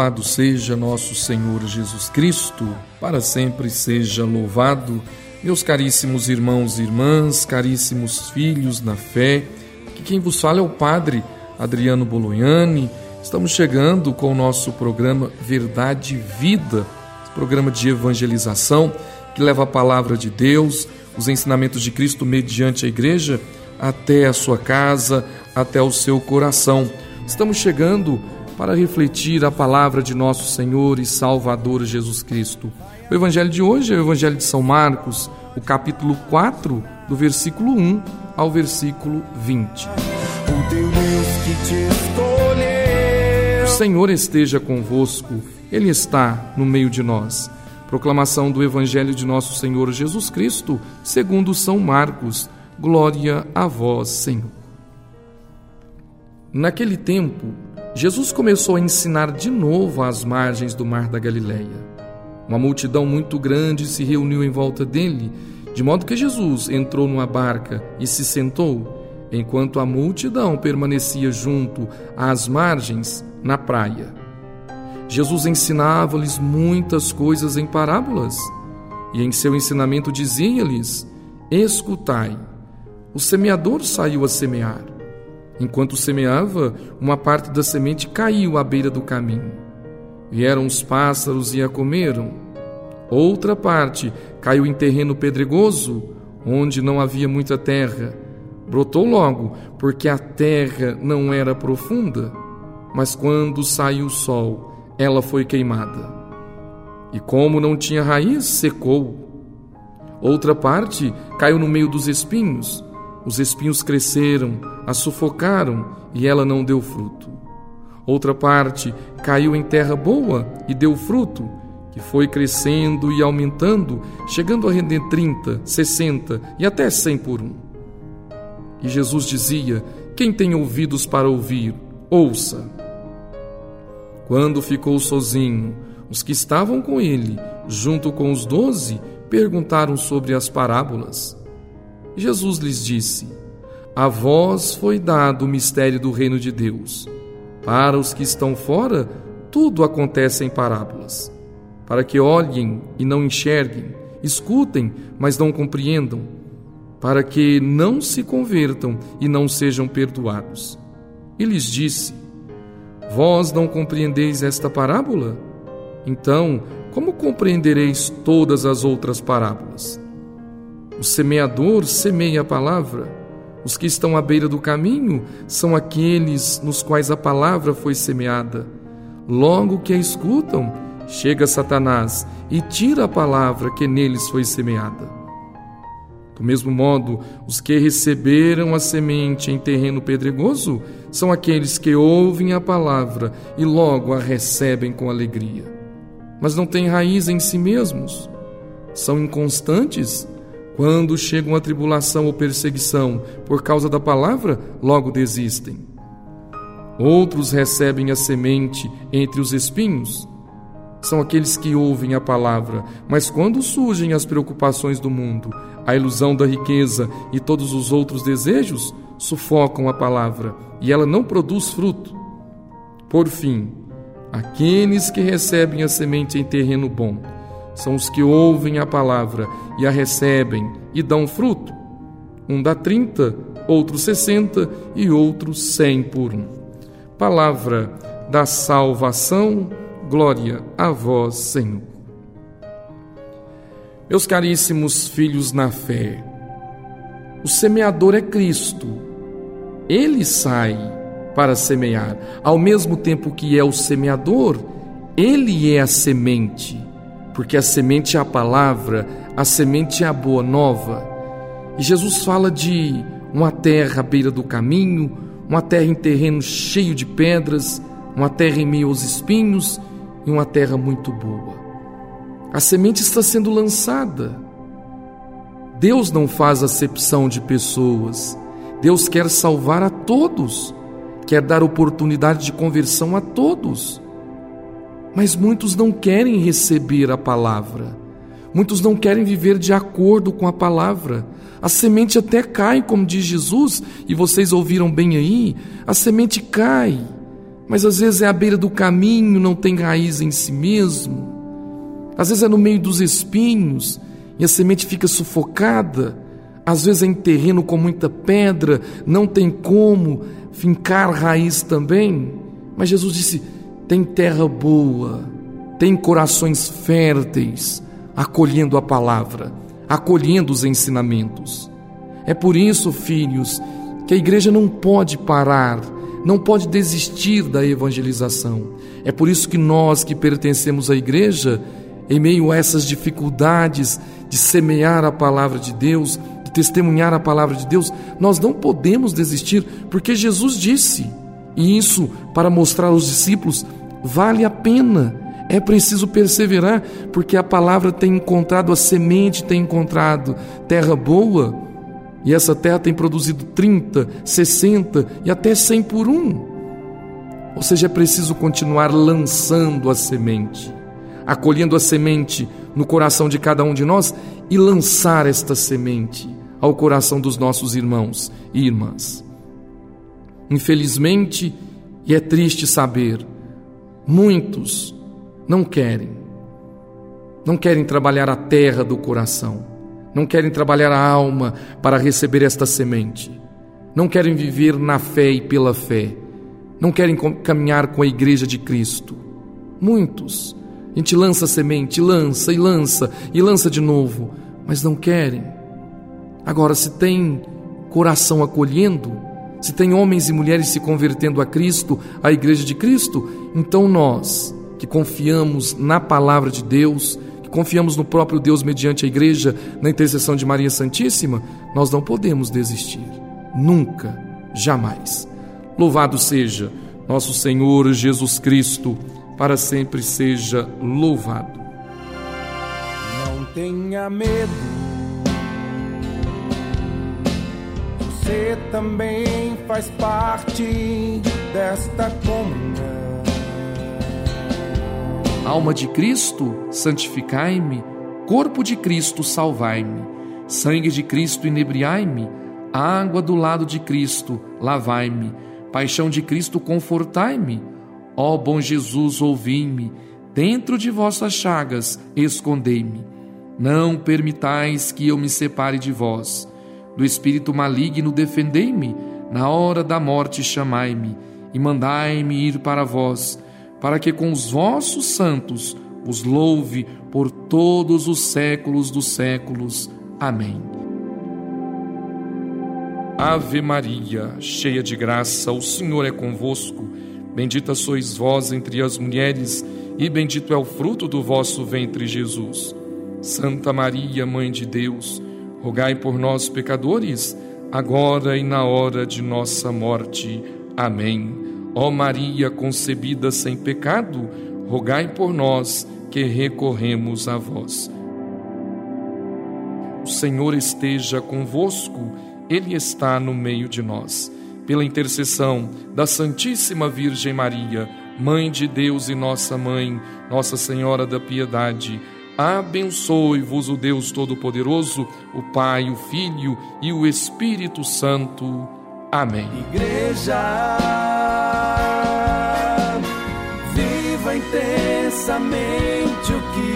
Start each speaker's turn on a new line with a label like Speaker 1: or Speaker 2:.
Speaker 1: Louvado seja nosso Senhor Jesus Cristo, para sempre seja louvado. Meus caríssimos irmãos e irmãs, caríssimos filhos na fé, que quem vos fala é o Padre Adriano Bolognani. Estamos chegando com o nosso programa Verdade e Vida, programa de evangelização que leva a palavra de Deus, os ensinamentos de Cristo mediante a igreja até a sua casa, até o seu coração. Estamos chegando para refletir a palavra de nosso Senhor e Salvador Jesus Cristo. O evangelho de hoje é o evangelho de São Marcos, o capítulo 4, do versículo 1 ao versículo 20. O Senhor esteja convosco, Ele está no meio de nós. Proclamação do Evangelho de nosso Senhor Jesus Cristo, segundo São Marcos. Glória a vós, Senhor. Naquele tempo, Jesus começou a ensinar de novo às margens do mar da Galileia. Uma multidão muito grande se reuniu em volta dele, de modo que Jesus entrou numa barca e se sentou, enquanto a multidão permanecia junto às margens na praia. Jesus ensinava-lhes muitas coisas em parábolas, e em seu ensinamento dizia-lhes: Escutai, o semeador saiu a semear. Enquanto semeava, uma parte da semente caiu à beira do caminho. Vieram os pássaros e a comeram. Outra parte caiu em terreno pedregoso, onde não havia muita terra. Brotou logo, porque a terra não era profunda. Mas quando saiu o sol, ela foi queimada. E como não tinha raiz, secou. Outra parte caiu no meio dos espinhos os espinhos cresceram, a sufocaram e ela não deu fruto. Outra parte caiu em terra boa e deu fruto, que foi crescendo e aumentando, chegando a render 30, 60 e até 100 por um. E Jesus dizia: Quem tem ouvidos para ouvir, ouça. Quando ficou sozinho, os que estavam com ele, junto com os doze, perguntaram sobre as parábolas. Jesus lhes disse: A vós foi dado o mistério do reino de Deus. Para os que estão fora, tudo acontece em parábolas, para que olhem e não enxerguem, escutem, mas não compreendam, para que não se convertam e não sejam perdoados. E lhes disse: Vós não compreendeis esta parábola? Então, como compreendereis todas as outras parábolas? O semeador semeia a palavra. Os que estão à beira do caminho são aqueles nos quais a palavra foi semeada. Logo que a escutam, chega Satanás e tira a palavra que neles foi semeada. Do mesmo modo, os que receberam a semente em terreno pedregoso são aqueles que ouvem a palavra e logo a recebem com alegria. Mas não têm raiz em si mesmos. São inconstantes quando chega uma tribulação ou perseguição por causa da palavra, logo desistem. Outros recebem a semente entre os espinhos. São aqueles que ouvem a palavra, mas quando surgem as preocupações do mundo, a ilusão da riqueza e todos os outros desejos, sufocam a palavra e ela não produz fruto. Por fim, aqueles que recebem a semente em terreno bom, são os que ouvem a palavra e a recebem e dão fruto. Um dá trinta, outro sessenta e outro cem por um. Palavra da salvação, glória a vós, Senhor. Meus caríssimos filhos na fé, o semeador é Cristo. Ele sai para semear. Ao mesmo tempo que é o semeador, ele é a semente porque a semente é a palavra, a semente é a boa nova. E Jesus fala de uma terra à beira do caminho, uma terra em terreno cheio de pedras, uma terra em meio aos espinhos e uma terra muito boa. A semente está sendo lançada. Deus não faz acepção de pessoas. Deus quer salvar a todos, quer dar oportunidade de conversão a todos. Mas muitos não querem receber a palavra. Muitos não querem viver de acordo com a palavra. A semente até cai, como diz Jesus, e vocês ouviram bem aí, a semente cai, mas às vezes é à beira do caminho, não tem raiz em si mesmo. Às vezes é no meio dos espinhos e a semente fica sufocada. Às vezes é em terreno com muita pedra, não tem como fincar raiz também. Mas Jesus disse: tem terra boa, tem corações férteis, acolhendo a palavra, acolhendo os ensinamentos. É por isso, filhos, que a igreja não pode parar não pode desistir da evangelização. É por isso que nós que pertencemos à igreja, em meio a essas dificuldades de semear a palavra de Deus, de testemunhar a palavra de Deus, nós não podemos desistir, porque Jesus disse, e isso para mostrar aos discípulos, vale a pena. É preciso perseverar, porque a palavra tem encontrado a semente, tem encontrado terra boa e essa terra tem produzido 30, 60 e até 100 por um. Ou seja, é preciso continuar lançando a semente, acolhendo a semente no coração de cada um de nós e lançar esta semente ao coração dos nossos irmãos e irmãs. Infelizmente, e é triste saber, muitos não querem, não querem trabalhar a terra do coração. Não querem trabalhar a alma para receber esta semente, não querem viver na fé e pela fé, não querem caminhar com a igreja de Cristo. Muitos, a gente lança a semente, lança e lança e lança de novo, mas não querem. Agora, se tem coração acolhendo, se tem homens e mulheres se convertendo a Cristo, a igreja de Cristo, então nós, que confiamos na palavra de Deus, confiamos no próprio Deus mediante a igreja, na intercessão de Maria Santíssima, nós não podemos desistir. Nunca, jamais. Louvado seja nosso Senhor Jesus Cristo, para sempre seja louvado.
Speaker 2: Não tenha medo, você também faz parte desta comunhão.
Speaker 1: Alma de Cristo, santificai-me, corpo de Cristo, salvai-me, sangue de Cristo, inebriai-me, água do lado de Cristo, lavai-me, paixão de Cristo, confortai-me. Ó bom Jesus, ouvi-me, dentro de vossas chagas, escondei-me. Não permitais que eu me separe de vós. Do espírito maligno, defendei-me, na hora da morte, chamai-me, e mandai-me ir para vós para que com os vossos santos os louve por todos os séculos dos séculos. Amém. Ave Maria, cheia de graça, o Senhor é convosco. Bendita sois vós entre as mulheres, e bendito é o fruto do vosso ventre, Jesus. Santa Maria, Mãe de Deus, rogai por nós, pecadores, agora e na hora de nossa morte. Amém. Ó Maria concebida sem pecado, rogai por nós que recorremos a vós. O Senhor esteja convosco, Ele está no meio de nós. Pela intercessão da Santíssima Virgem Maria, Mãe de Deus e nossa Mãe, Nossa Senhora da Piedade, abençoe-vos o Deus Todo-Poderoso, o Pai, o Filho e o Espírito Santo. Amém.
Speaker 2: Igreja intensamente o que